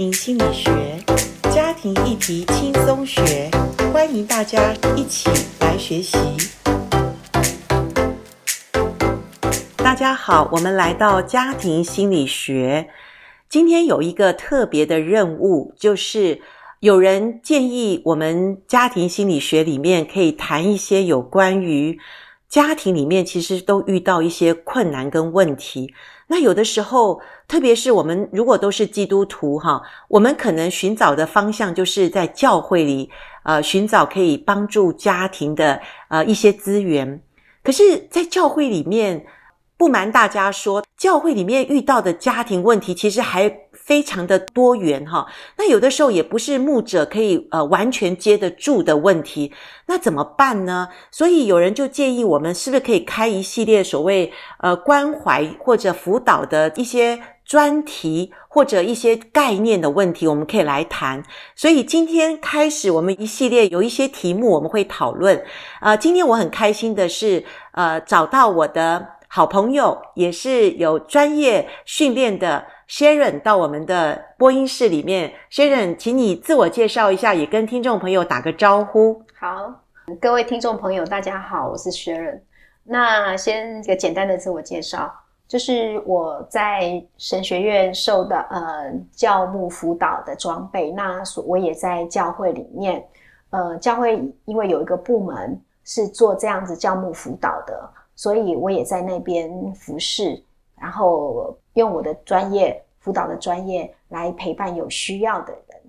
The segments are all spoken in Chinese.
庭心理学，家庭议题轻松学，欢迎大家一起来学习。大家好，我们来到家庭心理学。今天有一个特别的任务，就是有人建议我们家庭心理学里面可以谈一些有关于家庭里面其实都遇到一些困难跟问题。那有的时候，特别是我们如果都是基督徒哈，我们可能寻找的方向就是在教会里，呃，寻找可以帮助家庭的呃一些资源。可是，在教会里面，不瞒大家说，教会里面遇到的家庭问题其实还非常的多元哈。那有的时候也不是牧者可以呃完全接得住的问题，那怎么办呢？所以有人就建议我们是不是可以开一系列所谓呃关怀或者辅导的一些专题或者一些概念的问题，我们可以来谈。所以今天开始，我们一系列有一些题目我们会讨论。呃，今天我很开心的是呃找到我的。好朋友也是有专业训练的 Sharon 到我们的播音室里面，Sharon，请你自我介绍一下，也跟听众朋友打个招呼。好，各位听众朋友，大家好，我是 Sharon。那先一个简单的自我介绍，就是我在神学院受的呃教牧辅导的装备，那所我也在教会里面，呃，教会因为有一个部门是做这样子教牧辅导的。所以我也在那边服侍，然后用我的专业辅导的专业来陪伴有需要的人。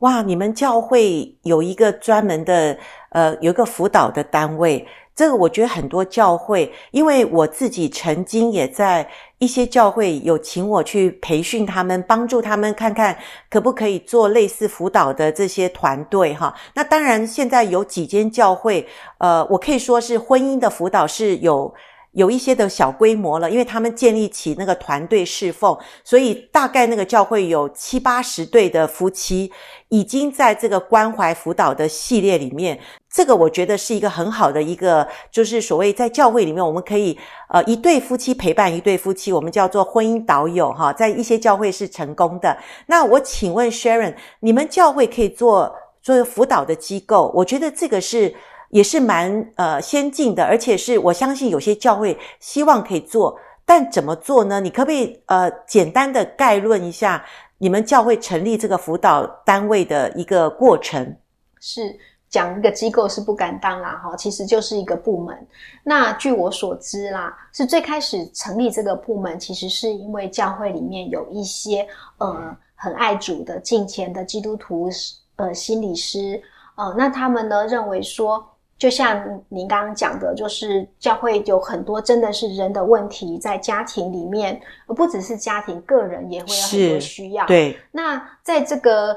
哇，你们教会有一个专门的，呃，有一个辅导的单位。这个我觉得很多教会，因为我自己曾经也在一些教会有请我去培训他们，帮助他们看看可不可以做类似辅导的这些团队哈。那当然，现在有几间教会，呃，我可以说是婚姻的辅导是有。有一些的小规模了，因为他们建立起那个团队侍奉，所以大概那个教会有七八十对的夫妻，已经在这个关怀辅导的系列里面。这个我觉得是一个很好的一个，就是所谓在教会里面，我们可以呃一对夫妻陪伴一对夫妻，我们叫做婚姻导友哈，在一些教会是成功的。那我请问 Sharon，你们教会可以做做辅导的机构？我觉得这个是。也是蛮呃先进的，而且是我相信有些教会希望可以做，但怎么做呢？你可不可以呃简单的概论一下你们教会成立这个辅导单位的一个过程？是讲一个机构是不敢当啦，哈，其实就是一个部门。那据我所知啦，是最开始成立这个部门，其实是因为教会里面有一些呃很爱主的敬虔的基督徒呃心理师呃，那他们呢认为说。就像您刚刚讲的，就是教会有很多真的是人的问题，在家庭里面，而不只是家庭，个人也会有很多需要。对，那在这个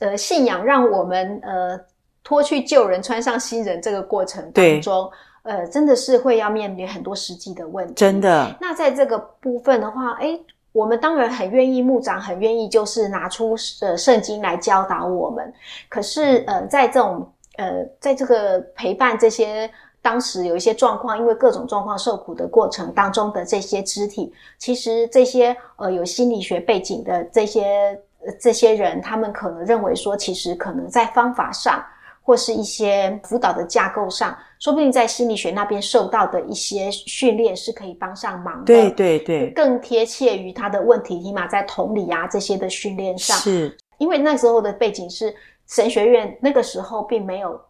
呃信仰让我们呃脱去旧人穿上新人这个过程当中，呃，真的是会要面临很多实际的问题。真的。那在这个部分的话，诶，我们当然很愿意，牧长很愿意，就是拿出呃圣经来教导我们。可是呃，在这种呃，在这个陪伴这些当时有一些状况，因为各种状况受苦的过程当中的这些肢体，其实这些呃有心理学背景的这些这些人，他们可能认为说，其实可能在方法上或是一些辅导的架构上，说不定在心理学那边受到的一些训练是可以帮上忙的。对对对，更贴切于他的问题，起码在同理啊这些的训练上，是因为那时候的背景是。神学院那个时候并没有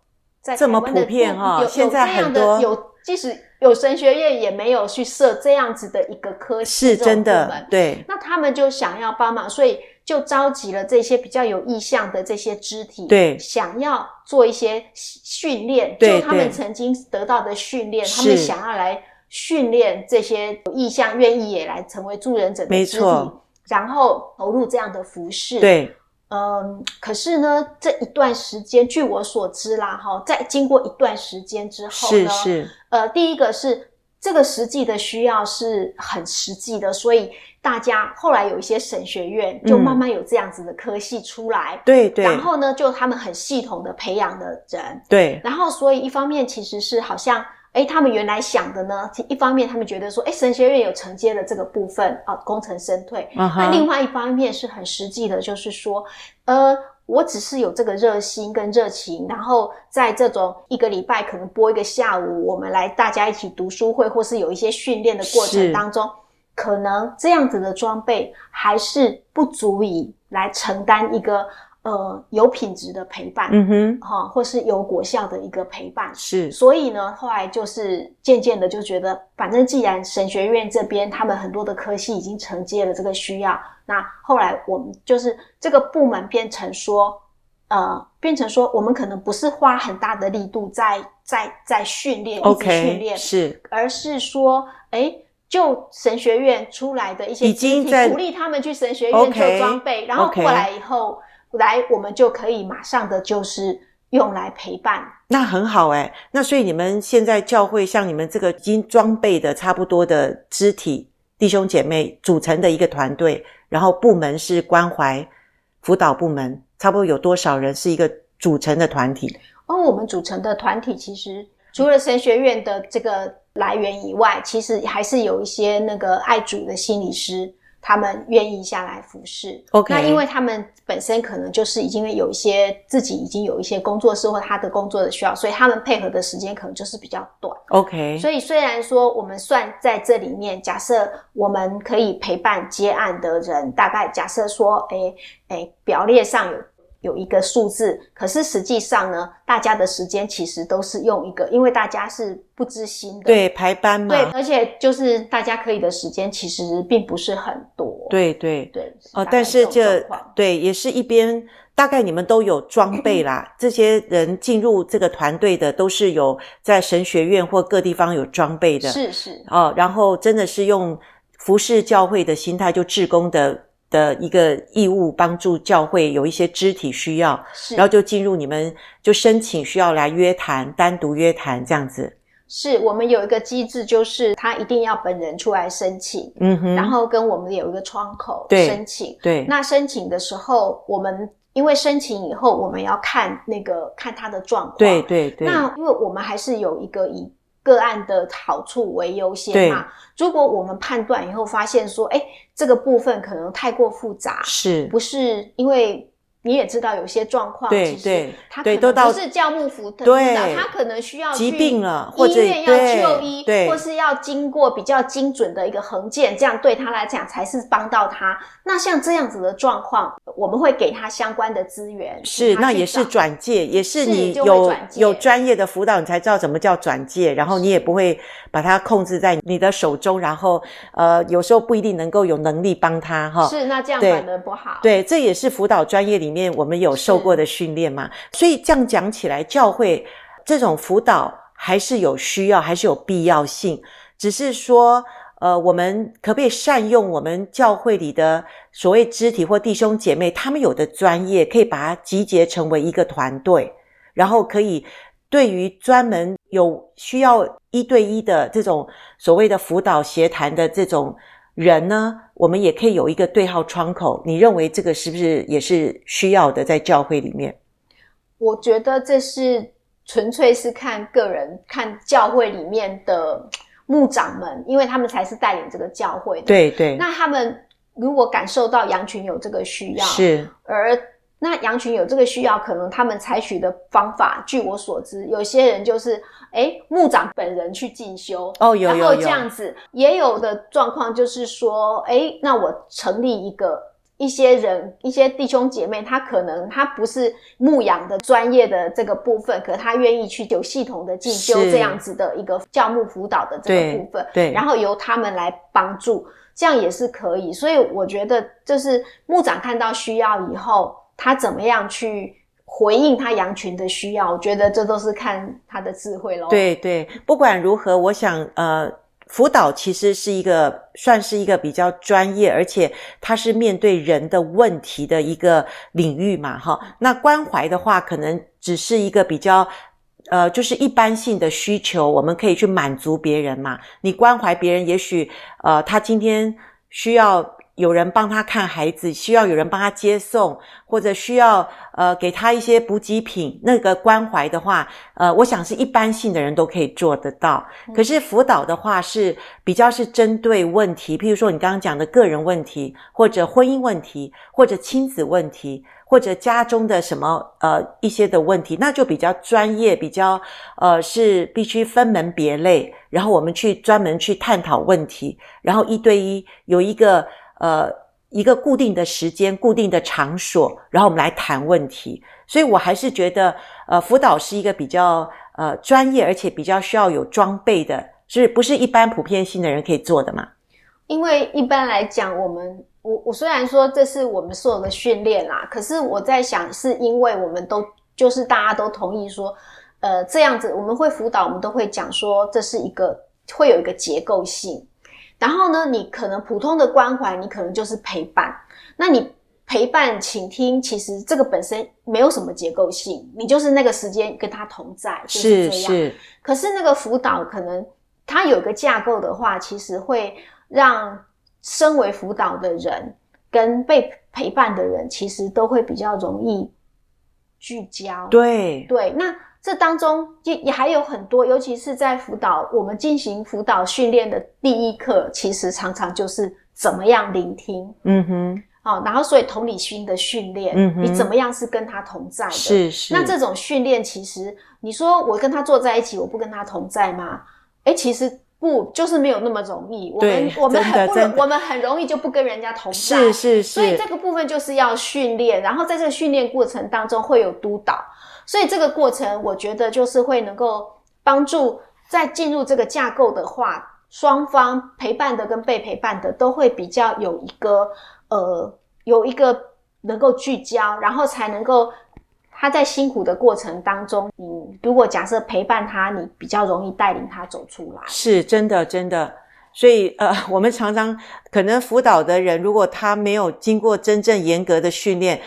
在这么普遍哈，现在很多有，即使有神学院也没有去设这样子的一个科系，是真的，对。那他们就想要帮忙，所以就召集了这些比较有意向的这些肢体，对，想要做一些训练，就他们曾经得到的训练，他们想要来训练这些有意向、愿意也来成为助人者的肢体，然后投入这样的服饰，对。嗯，可是呢，这一段时间，据我所知啦，哈，在经过一段时间之后呢，是。是，呃，第一个是这个实际的需要是很实际的，所以大家后来有一些神学院就慢慢有这样子的科系出来，嗯、对对，然后呢，就他们很系统的培养的人，对，然后所以一方面其实是好像哎，他们原来想的呢，一方面他们觉得说，哎，神学院有承接的这个部分啊，功成身退。Uh huh. 那另外一方面是很实际的，就是说，呃，我只是有这个热心跟热情，然后在这种一个礼拜可能播一个下午，我们来大家一起读书会，或是有一些训练的过程当中，可能这样子的装备还是不足以来承担一个。呃，有品质的陪伴，嗯哼，哈，或是有果效的一个陪伴，是。所以呢，后来就是渐渐的就觉得，反正既然神学院这边他们很多的科系已经承接了这个需要，那后来我们就是这个部门变成说，呃，变成说我们可能不是花很大的力度在在在训练，一直训练，是，而是说，哎，就神学院出来的一些，已经在鼓励他们去神学院做装备，然后过来以后。来，我们就可以马上的就是用来陪伴。那很好诶，那所以你们现在教会像你们这个已经装备的差不多的肢体弟兄姐妹组成的一个团队，然后部门是关怀辅导部门，差不多有多少人是一个组成的团体？哦，我们组成的团体其实除了神学院的这个来源以外，其实还是有一些那个爱主的心理师。他们愿意下来服侍，OK。那因为他们本身可能就是已经有一些自己已经有一些工作室或他的工作的需要，所以他们配合的时间可能就是比较短，OK。所以虽然说我们算在这里面，假设我们可以陪伴接案的人，大概假设说，哎哎，表列上有。有一个数字，可是实际上呢，大家的时间其实都是用一个，因为大家是不知心的，对，排班嘛，对，而且就是大家可以的时间其实并不是很多，对对。对，哦，但是这对也是一边，大概你们都有装备啦，这些人进入这个团队的都是有在神学院或各地方有装备的，是是。哦，然后真的是用服侍教会的心态，就志工的。的一个义务，帮助教会有一些肢体需要，是然后就进入你们就申请需要来约谈，单独约谈这样子。是我们有一个机制，就是他一定要本人出来申请，嗯哼，然后跟我们有一个窗口申请，对。对，那申请的时候，我们因为申请以后，我们要看那个看他的状况，对对对。那因为我们还是有一个以。个案的好处为优先嘛？如果我们判断以后发现说，诶，这个部分可能太过复杂，是不是因为？你也知道有些状况，对其实他可能不是教牧辅导，对他可能需要疾病了，或医院要就医，对，或是要经过比较精准的一个横件，这样对他来讲才是帮到他。那像这样子的状况，我们会给他相关的资源，是那也是转介，也是你有有专业的辅导，你才知道怎么叫转介，然后你也不会把它控制在你的手中，然后呃有时候不一定能够有能力帮他哈。是那这样反而不好，对，这也是辅导专业里面。我们有受过的训练嘛？所以这样讲起来，教会这种辅导还是有需要，还是有必要性。只是说，呃，我们可不可以善用我们教会里的所谓肢体或弟兄姐妹，他们有的专业，可以把它集结成为一个团队，然后可以对于专门有需要一对一的这种所谓的辅导协谈的这种。人呢，我们也可以有一个对号窗口。你认为这个是不是也是需要的，在教会里面？我觉得这是纯粹是看个人，看教会里面的牧长们，因为他们才是带领这个教会的。对对。那他们如果感受到羊群有这个需要，是而。那羊群有这个需要，可能他们采取的方法，据我所知，有些人就是，诶，牧长本人去进修，哦，有有有，然后这样子，也有的状况就是说，诶，那我成立一个一些人，一些弟兄姐妹，他可能他不是牧养的专业的这个部分，可他愿意去有系统的进修这样子的一个教牧辅导的这个部分，对，对，然后由他们来帮助，这样也是可以。所以我觉得，就是牧长看到需要以后。他怎么样去回应他羊群的需要？我觉得这都是看他的智慧咯。对对，不管如何，我想呃，辅导其实是一个算是一个比较专业，而且它是面对人的问题的一个领域嘛，哈。那关怀的话，可能只是一个比较呃，就是一般性的需求，我们可以去满足别人嘛。你关怀别人，也许呃，他今天需要。有人帮他看孩子，需要有人帮他接送，或者需要呃给他一些补给品，那个关怀的话，呃，我想是一般性的人都可以做得到。可是辅导的话是比较是针对问题，譬如说你刚刚讲的个人问题，或者婚姻问题，或者亲子问题。或者家中的什么呃一些的问题，那就比较专业，比较呃是必须分门别类，然后我们去专门去探讨问题，然后一对一有一个呃一个固定的时间、固定的场所，然后我们来谈问题。所以我还是觉得呃辅导是一个比较呃专业，而且比较需要有装备的，是不是一般普遍性的人可以做的嘛？因为一般来讲，我们。我我虽然说这是我们所有的训练啦，可是我在想，是因为我们都就是大家都同意说，呃，这样子我们会辅导，我们都会讲说这是一个会有一个结构性。然后呢，你可能普通的关怀，你可能就是陪伴。那你陪伴、倾听，其实这个本身没有什么结构性，你就是那个时间跟他同在，就是这样。是是。可是那个辅导可能它有一个架构的话，其实会让。身为辅导的人跟被陪伴的人，其实都会比较容易聚焦。对对，那这当中也也还有很多，尤其是在辅导，我们进行辅导训练的第一课，其实常常就是怎么样聆听。嗯哼，好、哦，然后所以同理心的训练，嗯哼，你怎么样是跟他同在的？是是。那这种训练，其实你说我跟他坐在一起，我不跟他同在吗？哎，其实。不，就是没有那么容易。我们我们很不容，我们很容易就不跟人家同在。是是是。所以这个部分就是要训练，然后在这个训练过程当中会有督导，所以这个过程我觉得就是会能够帮助在进入这个架构的话，双方陪伴的跟被陪伴的都会比较有一个呃有一个能够聚焦，然后才能够。他在辛苦的过程当中，你如果假设陪伴他，你比较容易带领他走出来。是真的，真的。所以，呃，我们常常可能辅导的人，如果他没有经过真正严格的训练，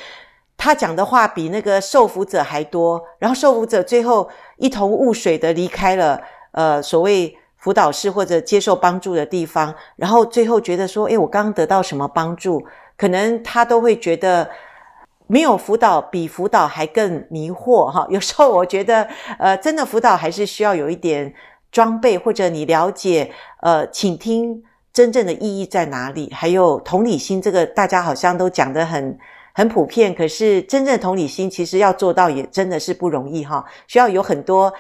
他讲的话比那个受辅者还多，然后受辅者最后一头雾水的离开了，呃，所谓辅导室或者接受帮助的地方，然后最后觉得说，诶，我刚刚得到什么帮助？可能他都会觉得。没有辅导比辅导还更迷惑哈，有时候我觉得，呃，真的辅导还是需要有一点装备，或者你了解，呃，倾听真正的意义在哪里，还有同理心，这个大家好像都讲得很很普遍，可是真正同理心其实要做到也真的是不容易哈，需要有很多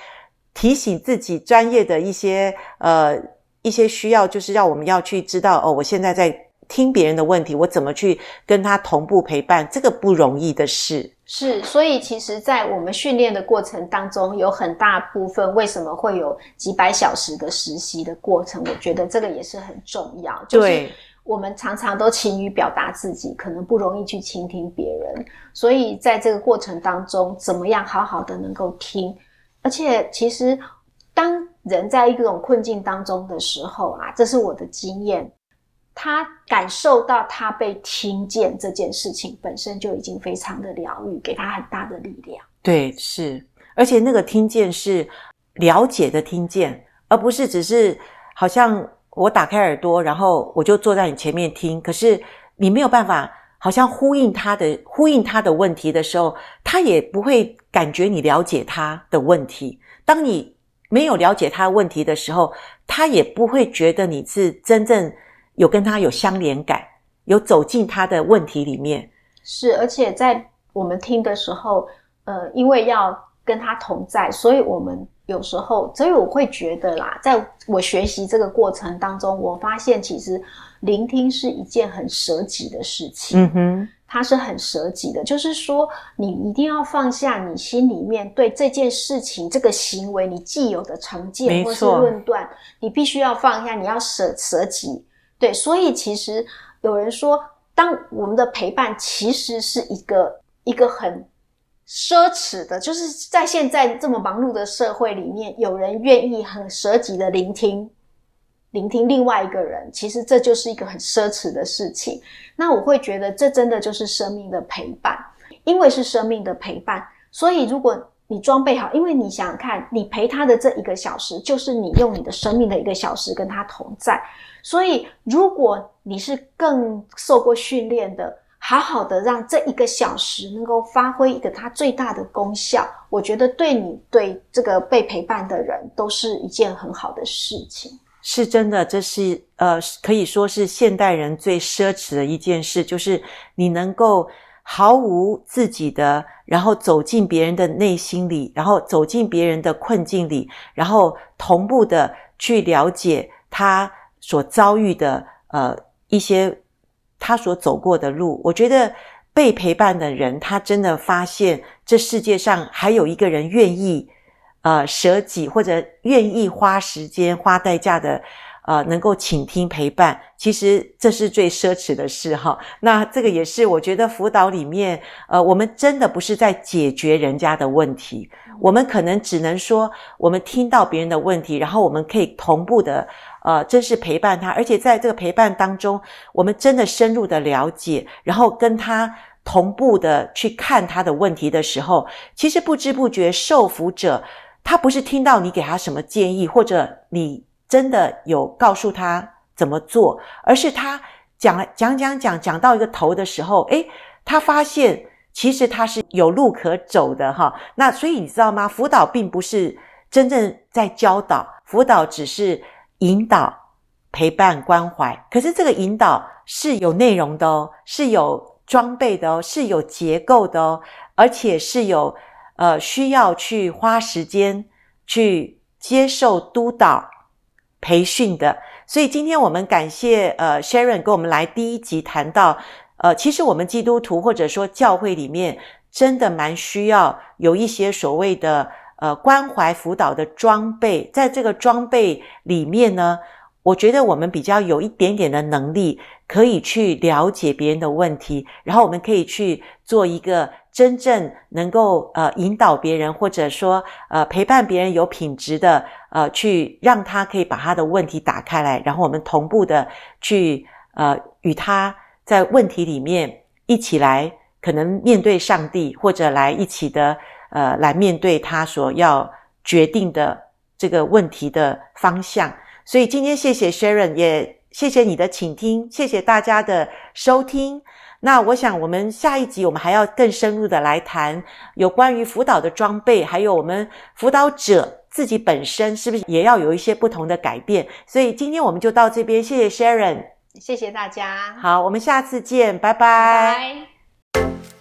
提醒自己专业的一些呃一些需要，就是让我们要去知道哦，我现在在。听别人的问题，我怎么去跟他同步陪伴？这个不容易的事。是，所以其实，在我们训练的过程当中，有很大部分为什么会有几百小时的实习的过程？我觉得这个也是很重要。就是我们常常都勤于表达自己，可能不容易去倾听别人。所以在这个过程当中，怎么样好好的能够听？而且，其实当人在一种困境当中的时候啊，这是我的经验。他感受到他被听见这件事情本身就已经非常的疗愈，给他很大的力量。对，是，而且那个听见是了解的听见，而不是只是好像我打开耳朵，然后我就坐在你前面听。可是你没有办法，好像呼应他的呼应他的问题的时候，他也不会感觉你了解他的问题。当你没有了解他的问题的时候，他也不会觉得你是真正。有跟他有相连感，有走进他的问题里面，是，而且在我们听的时候，呃，因为要跟他同在，所以我们有时候，所以我会觉得啦，在我学习这个过程当中，我发现其实聆听是一件很舍己的事情。嗯哼，它是很舍己的，就是说，你一定要放下你心里面对这件事情、这个行为你既有的成见或是论断，你必须要放下，你要舍舍己。对，所以其实有人说，当我们的陪伴其实是一个一个很奢侈的，就是在现在这么忙碌的社会里面，有人愿意很舍己的聆听，聆听另外一个人，其实这就是一个很奢侈的事情。那我会觉得，这真的就是生命的陪伴，因为是生命的陪伴，所以如果你装备好，因为你想想看，你陪他的这一个小时，就是你用你的生命的一个小时跟他同在。所以，如果你是更受过训练的，好好的让这一个小时能够发挥一个它最大的功效，我觉得对你对这个被陪伴的人都是一件很好的事情。是真的，这是呃，可以说是现代人最奢侈的一件事，就是你能够。毫无自己的，然后走进别人的内心里，然后走进别人的困境里，然后同步的去了解他所遭遇的呃一些他所走过的路。我觉得被陪伴的人，他真的发现这世界上还有一个人愿意呃舍己或者愿意花时间花代价的。呃，能够倾听陪伴，其实这是最奢侈的事哈。那这个也是我觉得辅导里面，呃，我们真的不是在解决人家的问题，我们可能只能说，我们听到别人的问题，然后我们可以同步的，呃，真是陪伴他，而且在这个陪伴当中，我们真的深入的了解，然后跟他同步的去看他的问题的时候，其实不知不觉受服者，他不是听到你给他什么建议，或者你。真的有告诉他怎么做，而是他讲讲讲讲讲到一个头的时候，诶，他发现其实他是有路可走的哈。那所以你知道吗？辅导并不是真正在教导，辅导只是引导、陪伴、关怀。可是这个引导是有内容的哦，是有装备的哦，是有结构的哦，而且是有呃需要去花时间去接受督导。培训的，所以今天我们感谢呃 Sharon 跟我们来第一集谈到，呃，其实我们基督徒或者说教会里面真的蛮需要有一些所谓的呃关怀辅导的装备，在这个装备里面呢，我觉得我们比较有一点点的能力，可以去了解别人的问题，然后我们可以去做一个。真正能够呃引导别人，或者说呃陪伴别人有品质的呃去让他可以把他的问题打开来，然后我们同步的去呃与他在问题里面一起来可能面对上帝，或者来一起的呃来面对他所要决定的这个问题的方向。所以今天谢谢 Sharon，也谢谢你的倾听，谢谢大家的收听。那我想，我们下一集我们还要更深入的来谈有关于辅导的装备，还有我们辅导者自己本身是不是也要有一些不同的改变？所以今天我们就到这边，谢谢 Sharon，谢谢大家。好，我们下次见，拜拜。拜拜。